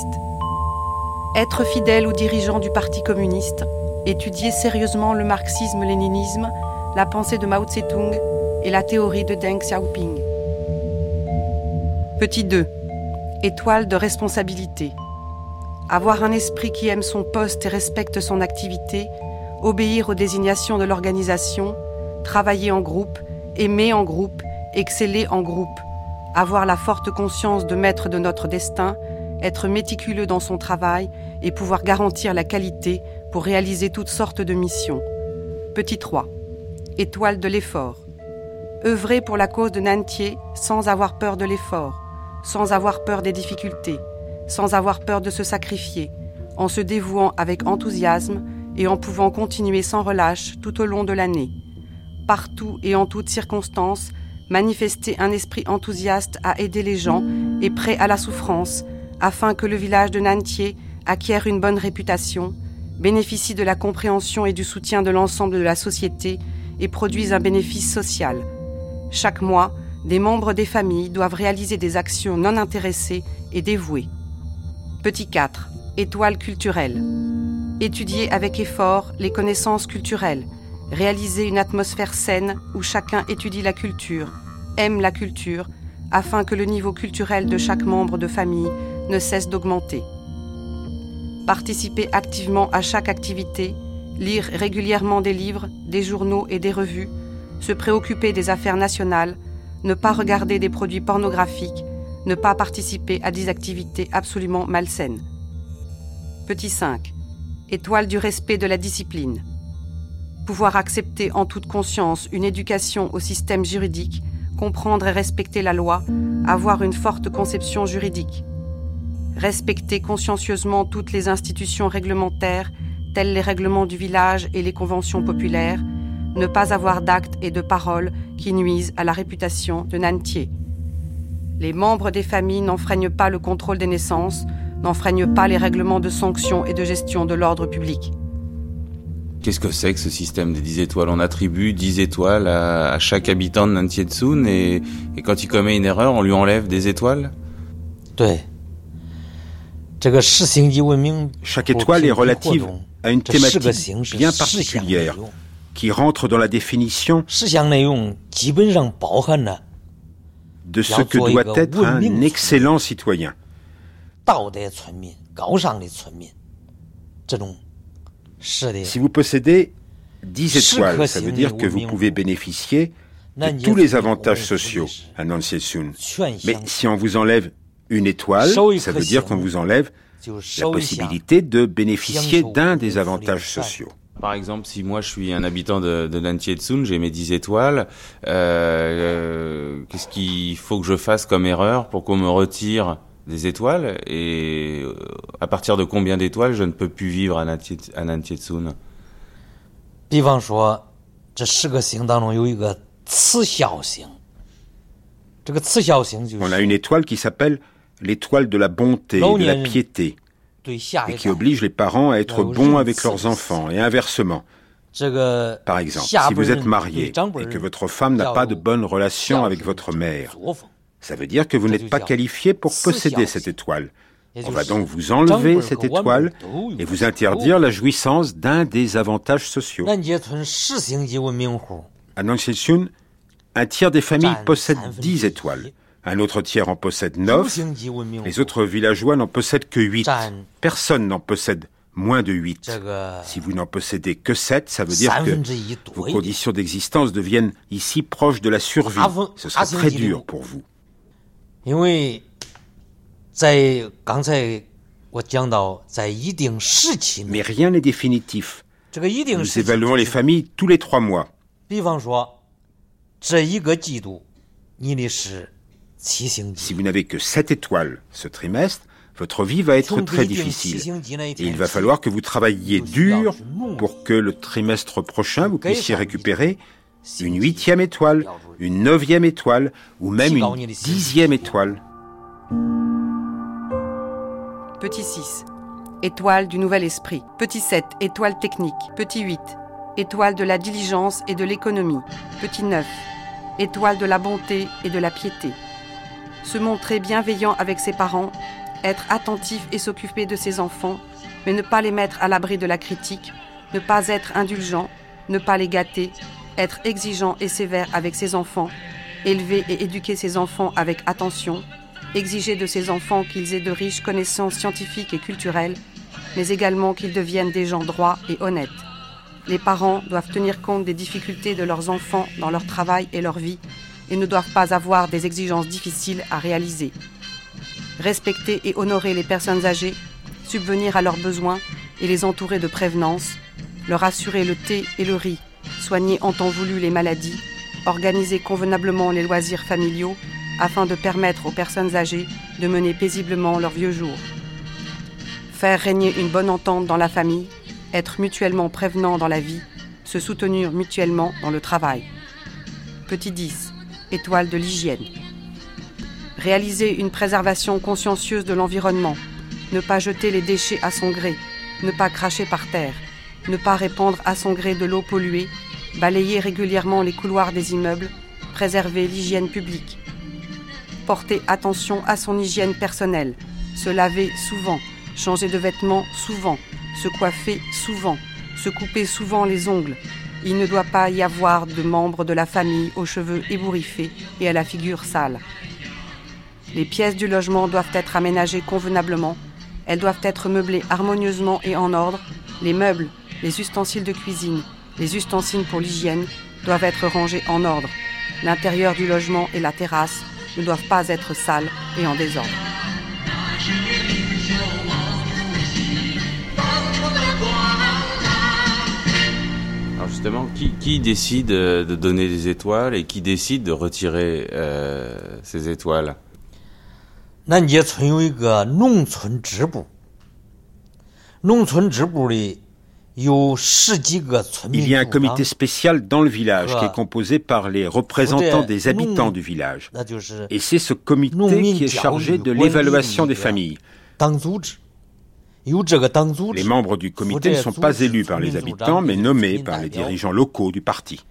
Être fidèle aux dirigeants du Parti communiste, étudier sérieusement le marxisme-léninisme, la pensée de Mao Tse-tung et la théorie de Deng Xiaoping. Petit 2. Étoile de responsabilité. Avoir un esprit qui aime son poste et respecte son activité, obéir aux désignations de l'organisation, travailler en groupe, aimer en groupe, exceller en groupe, avoir la forte conscience de maître de notre destin, être méticuleux dans son travail et pouvoir garantir la qualité pour réaliser toutes sortes de missions. Petit 3. Étoile de l'effort. Œuvrer pour la cause de Nantier sans avoir peur de l'effort, sans avoir peur des difficultés, sans avoir peur de se sacrifier, en se dévouant avec enthousiasme et en pouvant continuer sans relâche tout au long de l'année. Partout et en toutes circonstances, manifester un esprit enthousiaste à aider les gens et prêt à la souffrance, afin que le village de Nantier acquiert une bonne réputation, bénéficie de la compréhension et du soutien de l'ensemble de la société et produise un bénéfice social. Chaque mois, des membres des familles doivent réaliser des actions non intéressées et dévouées. Petit 4. Étoile culturelle. Étudier avec effort les connaissances culturelles. Réaliser une atmosphère saine où chacun étudie la culture, aime la culture, afin que le niveau culturel de chaque membre de famille ne cesse d'augmenter participer activement à chaque activité, lire régulièrement des livres, des journaux et des revues, se préoccuper des affaires nationales, ne pas regarder des produits pornographiques, ne pas participer à des activités absolument malsaines. Petit 5. Étoile du respect de la discipline. Pouvoir accepter en toute conscience une éducation au système juridique, comprendre et respecter la loi, avoir une forte conception juridique respecter consciencieusement toutes les institutions réglementaires, telles les règlements du village et les conventions populaires, ne pas avoir d'actes et de paroles qui nuisent à la réputation de Nantier. Les membres des familles n'enfreignent pas le contrôle des naissances, n'enfreignent pas les règlements de sanctions et de gestion de l'ordre public. Qu'est-ce que c'est que ce système des 10 étoiles? On attribue 10 étoiles à, chaque habitant de Nantier Tsun et, et quand il commet une erreur, on lui enlève des étoiles? Chaque étoile est relative à une thématique bien particulière qui rentre dans la définition de ce que doit être un excellent citoyen. Si vous possédez 10 étoiles, ça veut dire que vous pouvez bénéficier de tous les avantages sociaux à Nancy Mais si on vous enlève une étoile, ça veut dire qu'on vous enlève la possibilité de bénéficier d'un des avantages sociaux. Par exemple, si moi je suis un habitant de, de Tsun, j'ai mes 10 étoiles, euh, euh, qu'est-ce qu'il faut que je fasse comme erreur pour qu'on me retire des étoiles? Et euh, à partir de combien d'étoiles je ne peux plus vivre à Tsun On a une étoile qui s'appelle l'étoile de la bonté et de la piété, et qui oblige les parents à être bons avec leurs enfants, et inversement. Par exemple, si vous êtes marié et que votre femme n'a pas de bonnes relations avec votre mère, ça veut dire que vous n'êtes pas qualifié pour posséder cette étoile. On va donc vous enlever cette étoile et vous interdire la jouissance d'un des avantages sociaux. À Nanshechun, un tiers des familles possèdent 10 étoiles Un autre tiers en possède 9. Les autres villageois n'en possèdent que 8. Personne n'en possède moins de 8. Si vous n'en possédez que 7, ça veut dire que vos conditions d'existence deviennent ici proches de la survie. Ce sera très dur pour vous. Mais rien n'est définitif. Nous évaluons les familles tous les trois mois. Si vous n'avez que 7 étoiles ce trimestre, votre vie va être très difficile. Et il va falloir que vous travailliez dur pour que le trimestre prochain, vous puissiez récupérer une huitième étoile, une neuvième étoile ou même une dixième étoile. Petit 6, étoile du nouvel esprit. Petit 7, étoile technique. Petit 8, étoile de la diligence et de l'économie. Petit 9, étoile de la bonté et de la piété. Se montrer bienveillant avec ses parents être attentif et s'occuper de ses enfants, mais ne pas les mettre à l'abri de la critique, ne pas être indulgent, ne pas les gâter, être exigeant et sévère avec ses enfants, élever et éduquer ses enfants avec attention, exiger de ses enfants qu'ils aient de riches connaissances scientifiques et culturelles, mais également qu'ils deviennent des gens droits et honnêtes. Les parents doivent tenir compte des difficultés de leurs enfants dans leur travail et leur vie et ne doivent pas avoir des exigences difficiles à réaliser respecter et honorer les personnes âgées, subvenir à leurs besoins et les entourer de prévenance, leur assurer le thé et le riz, soigner en temps voulu les maladies, organiser convenablement les loisirs familiaux afin de permettre aux personnes âgées de mener paisiblement leurs vieux jours. Faire régner une bonne entente dans la famille, être mutuellement prévenant dans la vie, se soutenir mutuellement dans le travail. Petit 10. Étoile de l'hygiène. Réaliser une préservation consciencieuse de l'environnement, ne pas jeter les déchets à son gré, ne pas cracher par terre, ne pas répandre à son gré de l'eau polluée, balayer régulièrement les couloirs des immeubles, préserver l'hygiène publique. Porter attention à son hygiène personnelle, se laver souvent, changer de vêtements souvent, se coiffer souvent, se couper souvent les ongles. Il ne doit pas y avoir de membres de la famille aux cheveux ébouriffés et à la figure sale. Les pièces du logement doivent être aménagées convenablement. Elles doivent être meublées harmonieusement et en ordre. Les meubles, les ustensiles de cuisine, les ustensiles pour l'hygiène doivent être rangés en ordre. L'intérieur du logement et la terrasse ne doivent pas être sales et en désordre. Justement, qui, décide de donner des étoiles et qui décide de retirer euh, ces étoiles? il y a un comité spécial dans le village qui est composé par les représentants des habitants du village. Et c'est ce comité qui est chargé de l'évaluation des familles. Les membres du comité ne sont pas élus par les habitants, mais nommés par les dirigeants locaux du parti.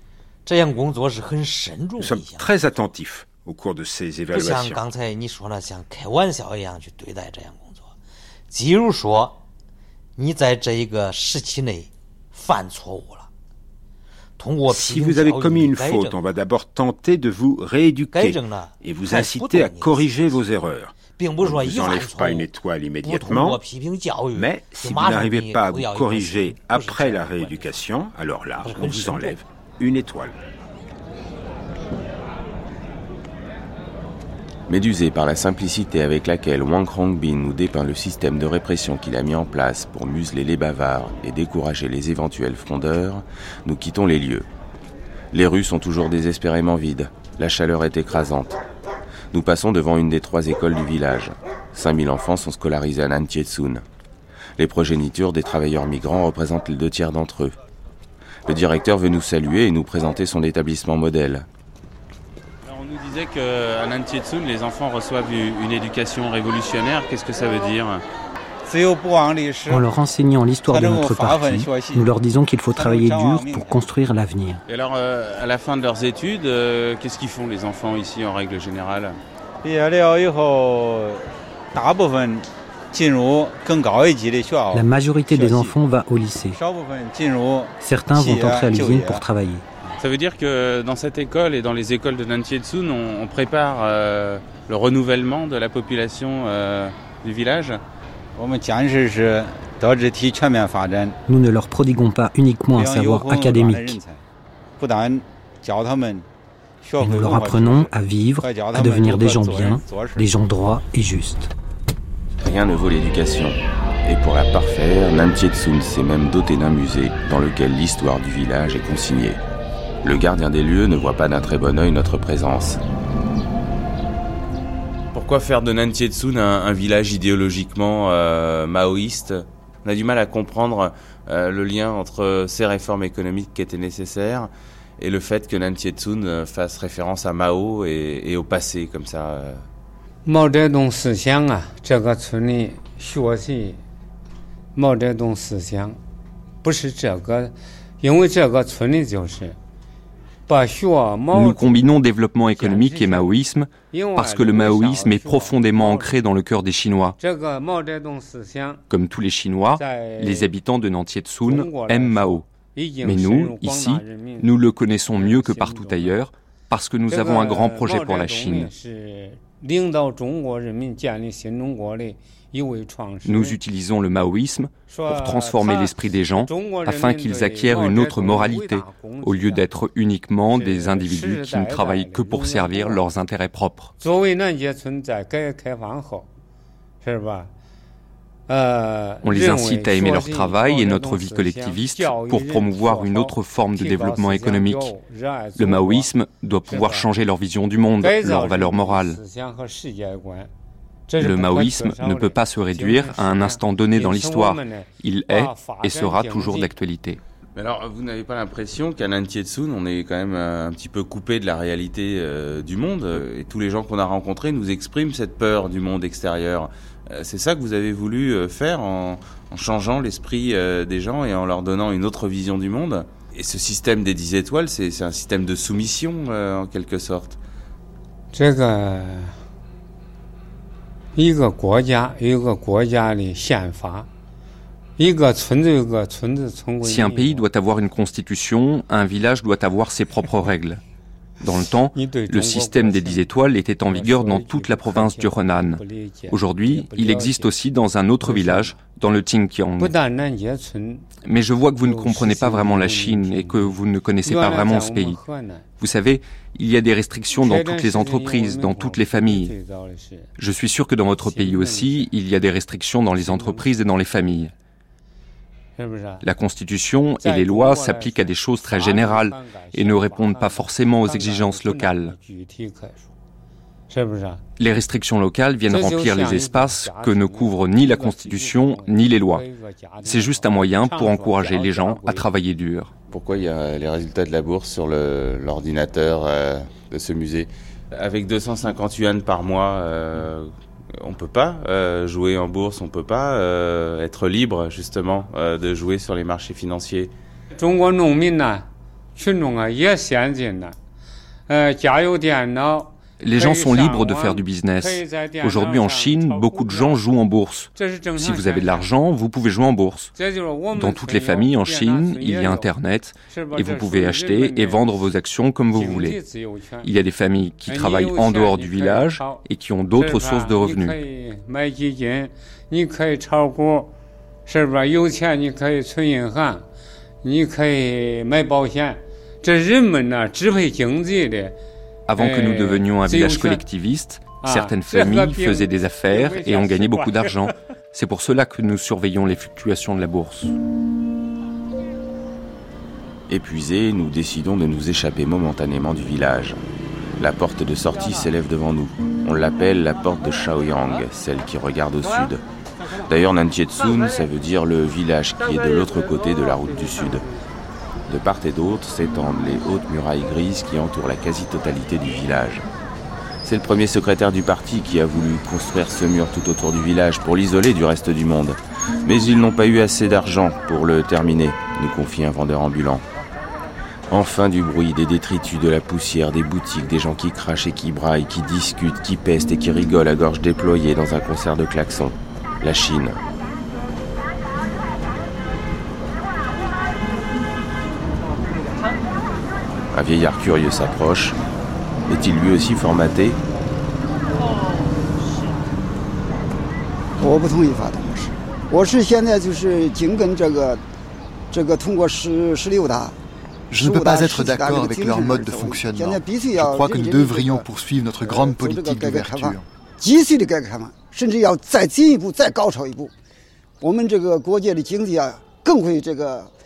Nous sommes très attentifs au cours de ces évaluations. Si vous avez commis une faute, on va d'abord tenter de vous rééduquer et vous inciter à corriger vos erreurs. Vous enlève pas une étoile immédiatement, mais si vous n'arrivez pas à vous corriger après la rééducation, alors là, on vous enlève une étoile. Médusé par la simplicité avec laquelle Wang Hongbin nous dépeint le système de répression qu'il a mis en place pour museler les bavards et décourager les éventuels frondeurs, nous quittons les lieux. Les rues sont toujours désespérément vides, la chaleur est écrasante. Nous passons devant une des trois écoles du village. 5000 enfants sont scolarisés à Nantietsun. Les progénitures des travailleurs migrants représentent les deux tiers d'entre eux. Le directeur veut nous saluer et nous présenter son établissement modèle, disait qu'à Nantietsun, les enfants reçoivent une éducation révolutionnaire. Qu'est-ce que ça veut dire? En leur enseignant l'histoire de notre parti, nous leur disons qu'il faut travailler dur pour construire l'avenir. Et alors, euh, à la fin de leurs études, euh, qu'est-ce qu'ils font les enfants ici en règle générale? La majorité des enfants va au lycée. Certains vont entrer à l'usine pour travailler. Ça veut dire que dans cette école et dans les écoles de Nantietsun, on, on prépare euh, le renouvellement de la population euh, du village Nous ne leur prodiguons pas uniquement un savoir académique. nous leur apprenons à vivre, à devenir des gens bien, des gens droits et justes. Rien ne vaut l'éducation. Et pour la parfaire, Nantietsun s'est même doté d'un musée dans lequel l'histoire du village est consignée. Le gardien des lieux ne voit pas d'un très bon œil notre présence. Pourquoi faire de Nantietsun un, village idéologiquement euh, maoïste? On a du mal à comprendre euh, le lien entre ces réformes économiques qui étaient nécessaires et le fait que Nantietsun euh, fasse référence à Mao et, au passé comme ça. Nous combinons développement économique et maoïsme parce que le maoïsme est profondément ancré dans le cœur des Chinois. Comme tous les Chinois, les habitants de Nantietsun aiment Mao. Mais nous, ici, nous le connaissons mieux que partout ailleurs parce que nous avons un grand projet pour la Chine. Nous utilisons le maoïsme pour transformer l'esprit des gens afin qu'ils acquièrent une autre moralité, au lieu d'être uniquement des individus qui ne travaillent que pour servir leurs intérêts propres. On les incite à aimer leur travail et notre vie collectiviste pour promouvoir une autre forme de développement économique. Le maoïsme doit pouvoir changer leur vision du monde, leurs valeurs morales. Le maoïsme ne peut pas se réduire à un instant donné dans l'histoire. Il est et sera toujours d'actualité. Mais alors, vous n'avez pas l'impression qu'à Nantietsun, on est quand même un petit peu coupé de la réalité euh, du monde Et tous les gens qu'on a rencontrés nous expriment cette peur du monde extérieur. Euh, c'est ça que vous avez voulu euh, faire en, changeant l'esprit des gens et en leur donnant une autre vision du monde? Et ce système des 10 étoiles, c'est un système de soumission en quelque sorte si un pays doit avoir une constitution, un village doit avoir ses propres règles. Dans le temps, le système des dix étoiles était en vigueur dans toute la province du Henan. Aujourd'hui, il existe aussi dans un autre village, dans le Xinjiang. Mais je vois que vous ne comprenez pas vraiment la Chine et que vous ne connaissez pas vraiment ce pays. Vous savez, il y a des restrictions dans toutes les entreprises, dans toutes les familles. Je suis sûr que dans votre pays aussi, il y a des restrictions dans les entreprises et dans les familles. La Constitution et les lois s'appliquent à des choses très générales et ne répondent pas forcément aux exigences locales. Les restrictions locales viennent remplir les espaces que ne couvrent ni la Constitution ni les lois. C'est juste un moyen pour encourager les gens à travailler dur. Pourquoi il y a les résultats de la bourse sur l'ordinateur euh, de ce musée? Avec 250 yuan par mois, euh, on peut pas euh, jouer en bourse, on peut pas euh, être libre justement euh, de jouer sur les marchés financiers. Les gens sont libres de faire du business. Aujourd'hui en Chine, beaucoup de gens jouent en bourse. Si vous avez de l'argent, vous pouvez jouer en bourse. Dans toutes les familles en Chine, il y a Internet et vous pouvez acheter et vendre vos actions comme vous voulez. Il y a des familles qui travaillent en dehors du village et qui ont d'autres sources de revenus. Avant que nous devenions un village collectiviste, ah. certaines familles faisaient des affaires et ont gagné beaucoup d'argent. C'est pour cela que nous surveillons les fluctuations de la bourse. Épuisés, nous décidons de nous échapper momentanément du village. La porte de sortie s'élève devant nous. On l'appelle la porte de Shaoyang, celle qui regarde au sud. D'ailleurs, Nantietsun, ça veut dire le village qui est de l'autre côté de la route du sud. De part et d'autre s'étendent les hautes murailles grises qui entourent la quasi-totalité du village. C'est le premier secrétaire du parti qui a voulu construire ce mur tout autour du village pour l'isoler du reste du monde. Mais ils n'ont pas eu assez d'argent pour le terminer, nous confie un vendeur ambulant. Enfin du bruit, des détritus, de la poussière, des boutiques, des gens qui crachent et qui braillent, qui discutent, qui pestent et qui rigolent à gorge déployée dans un concert de klaxons. La Chine, Un vieillard curieux s'approche. Est-il lui aussi formaté? Je ne peux pas être d'accord avec leur mode de fonctionnement. Je crois que nous devrions poursuivre notre grande politique d'ouverture.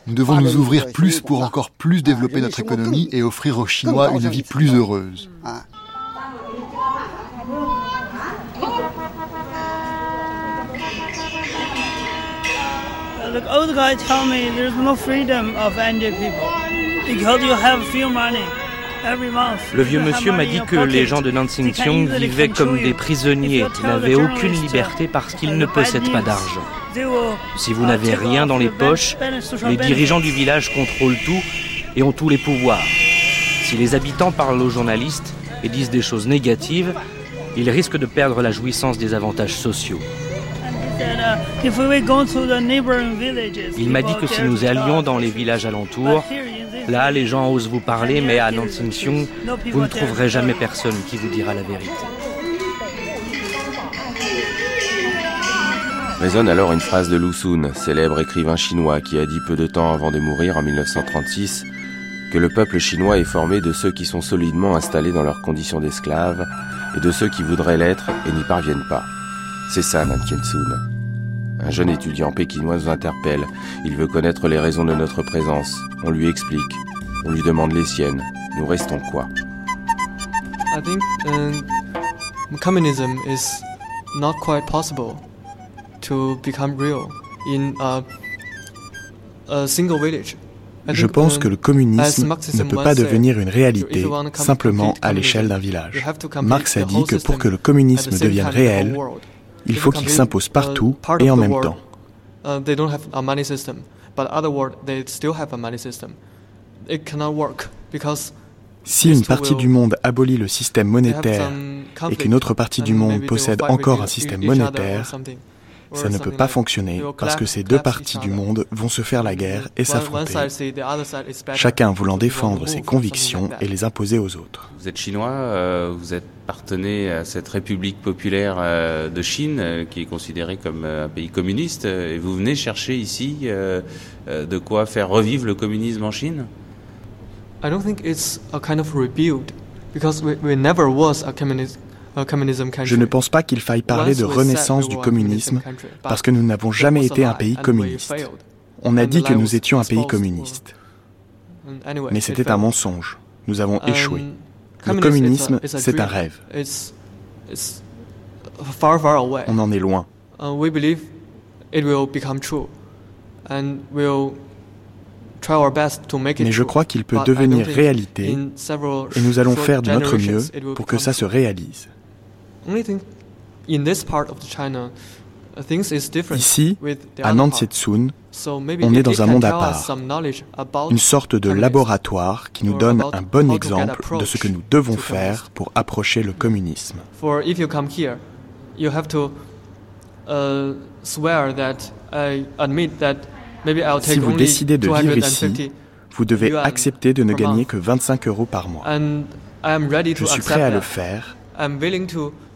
Nous devons nous ouvrir plus pour encore plus développer notre économie et offrir aux Chinois une vie plus heureuse. The old guy tell me there's no freedom of Indian people. Because you have few money. Le vieux monsieur m'a dit que les gens de Nansing vivaient comme des prisonniers, n'avaient aucune liberté parce qu'ils ne possèdent pas d'argent. Si vous n'avez rien dans les poches, les dirigeants du village contrôlent tout et ont tous les pouvoirs. Si les habitants parlent aux journalistes et disent des choses négatives, ils risquent de perdre la jouissance des avantages sociaux. Il m'a dit que si nous allions dans les villages alentours, là les gens osent vous parler, mais à Nansing vous ne trouverez jamais personne qui vous dira la vérité. Résonne alors une phrase de Lu Sun, célèbre écrivain chinois qui a dit peu de temps avant de mourir en 1936 que le peuple chinois est formé de ceux qui sont solidement installés dans leurs conditions d'esclaves et de ceux qui voudraient l'être et n'y parviennent pas. C'est ça, Nan Sun. Un jeune étudiant pékinois nous interpelle. Il veut connaître les raisons de notre présence. On lui explique. On lui demande les siennes. Nous restons quoi? I think um, communism is not quite possible to become real in a, a single village. Je pense que le communisme ne peut pas devenir une réalité simplement à l'échelle d'un village. Marx a dit que pour que le communisme devienne réel, il faut qu'il s'impose partout et en même temps. Si une partie du monde abolit le système monétaire et qu'une autre partie du monde possède encore un système monétaire, ça ne peut pas fonctionner parce que ces deux parties du monde vont se faire la guerre et s'affronter, chacun voulant défendre ses convictions et les imposer aux autres. Vous êtes chinois, euh, vous êtes partené à cette République populaire euh, de Chine euh, qui est considérée comme un pays communiste et vous venez chercher ici de quoi faire revivre le communisme en Chine? I don't think it's a kind of rebuild because we, we never was a communist je ne pense pas qu'il faille parler de renaissance du communisme parce que nous n'avons jamais été un pays communiste. On a dit que nous étions un pays communiste. Mais c'était un mensonge. Nous avons échoué. Le communisme, c'est un rêve. On en est loin. Mais je crois qu'il peut devenir réalité et nous allons faire de notre mieux pour que ça se réalise. Ici, à Nansetsun, on est dans un monde à part, une sorte de laboratoire qui nous donne un bon exemple de ce que nous devons faire pour approcher le communisme. Si vous décidez de vivre ici, vous devez accepter de ne gagner que 25 euros par mois. Je suis prêt à le faire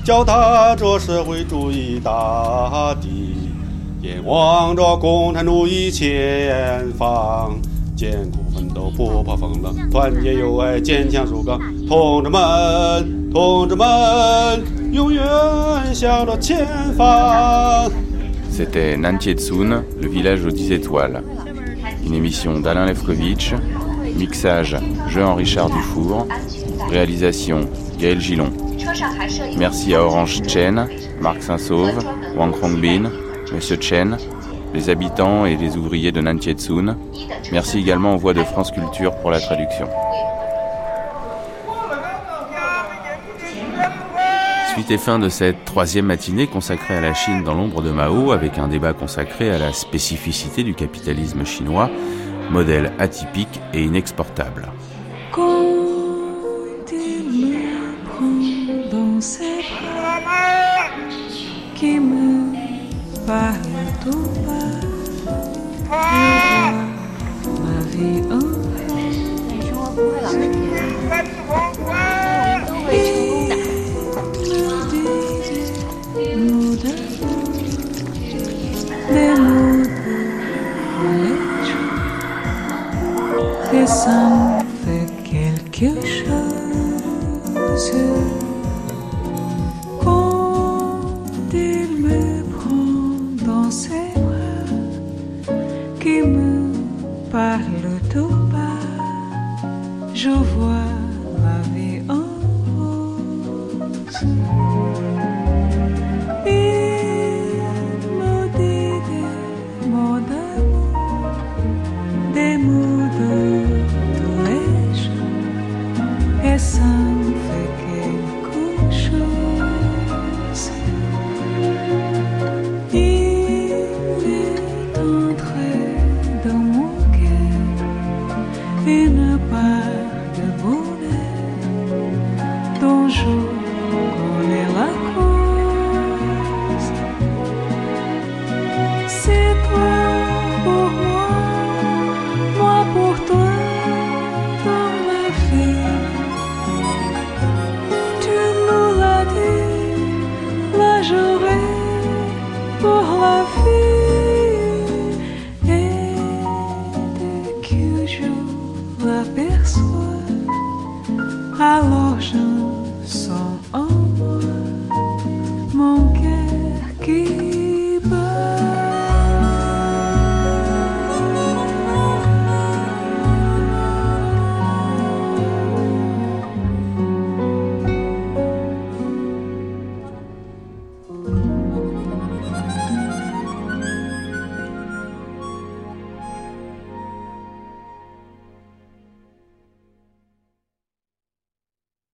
我们南界人心像红太阳，毛泽东思想照耀我们成长。脚踏着社会主义大地，眼望着共产主义前方，艰苦奋斗，不怕风冷，团结友爱，坚强树岗，同志们，同志们，永远向着前方。C'était Nantietsun, le village aux 10 étoiles. Une émission d'Alain Lefkovitch, mixage Jean-Richard Dufour, réalisation Gaël Gillon. Merci à Orange Chen, Marc Saint-Sauve, Wang Hongbin, Monsieur Chen, les habitants et les ouvriers de Nantietsun. Merci également aux voix de France Culture pour la traduction. Suite et fin de cette troisième matinée consacrée à la Chine dans l'ombre de Mao, avec un débat consacré à la spécificité du capitalisme chinois, modèle atypique et inexportable. Ça me fait quelque